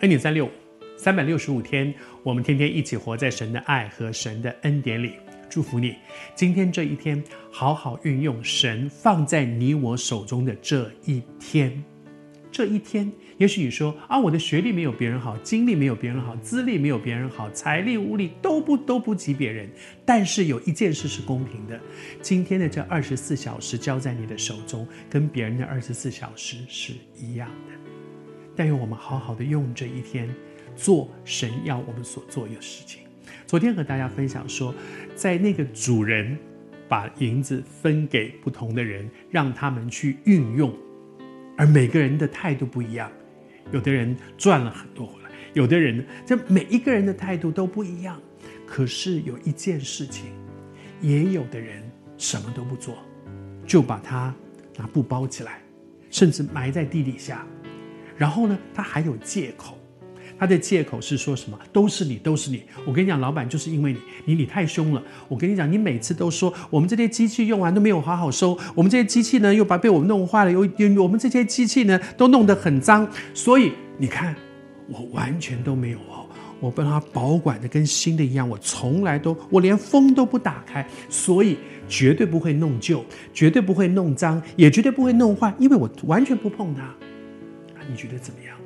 恩典三六，三百六十五天，我们天天一起活在神的爱和神的恩典里。祝福你，今天这一天，好好运用神放在你我手中的这一天。这一天，也许你说啊，我的学历没有别人好，经历没有别人好，资历没有别人好，财力物力都不都不及别人。但是有一件事是公平的，今天的这二十四小时交在你的手中，跟别人的二十四小时是一样的。但愿我们好好的用这一天，做神要我们所做的事情。昨天和大家分享说，在那个主人把银子分给不同的人，让他们去运用，而每个人的态度不一样，有的人赚了很多回来，有的人这每一个人的态度都不一样。可是有一件事情，也有的人什么都不做，就把它拿布包起来，甚至埋在地底下，然后呢，他还有借口。他的借口是说什么？都是你，都是你。我跟你讲，老板就是因为你，你你太凶了。我跟你讲，你每次都说我们这些机器用完都没有好好收，我们这些机器呢又把被我们弄坏了，又又我们这些机器呢都弄得很脏。所以你看，我完全都没有哦，我把它保管的跟新的一样，我从来都我连封都不打开，所以绝对不会弄旧，绝对不会弄脏，也绝对不会弄坏，因为我完全不碰它。你觉得怎么样？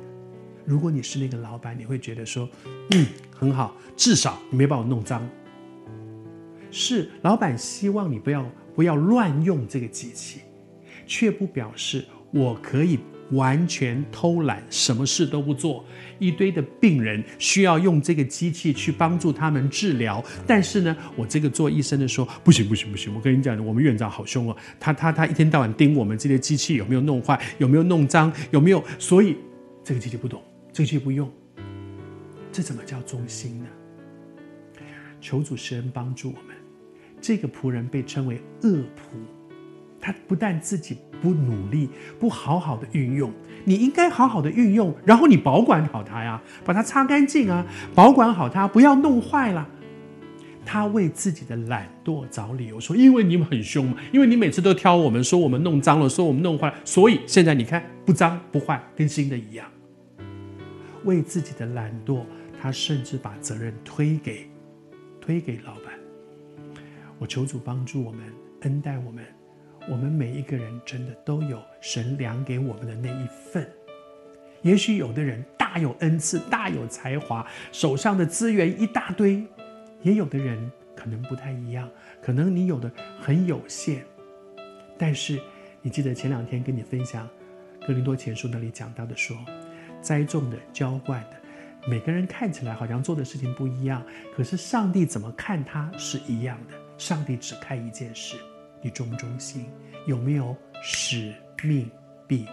如果你是那个老板，你会觉得说，嗯，很好，至少你没把我弄脏。是老板希望你不要不要乱用这个机器，却不表示我可以完全偷懒，什么事都不做。一堆的病人需要用这个机器去帮助他们治疗，但是呢，我这个做医生的说不行不行不行，我跟你讲，我们院长好凶哦，他他他一天到晚盯我们这些机器有没有弄坏，有没有弄脏，有没有，所以这个机器不懂。这个机器不用，这怎么叫忠心呢？求主施恩帮助我们。这个仆人被称为恶仆，他不但自己不努力，不好好的运用，你应该好好的运用，然后你保管好它呀，把它擦干净啊，保管好它，不要弄坏了。他为自己的懒惰找理由说：“因为你们很凶嘛，因为你每次都挑我们说我们弄脏了，说我们弄坏，所以现在你看不脏不坏，跟新的一样。”为自己的懒惰，他甚至把责任推给推给老板。我求主帮助我们，恩待我们。我们每一个人真的都有神量给我们的那一份。也许有的人大有恩赐，大有才华，手上的资源一大堆；也有的人可能不太一样，可能你有的很有限。但是你记得前两天跟你分享《哥林多前书》那里讲到的说。栽种的、浇灌的，每个人看起来好像做的事情不一样，可是上帝怎么看他是一样的。上帝只看一件事：你忠不忠心，有没有使命必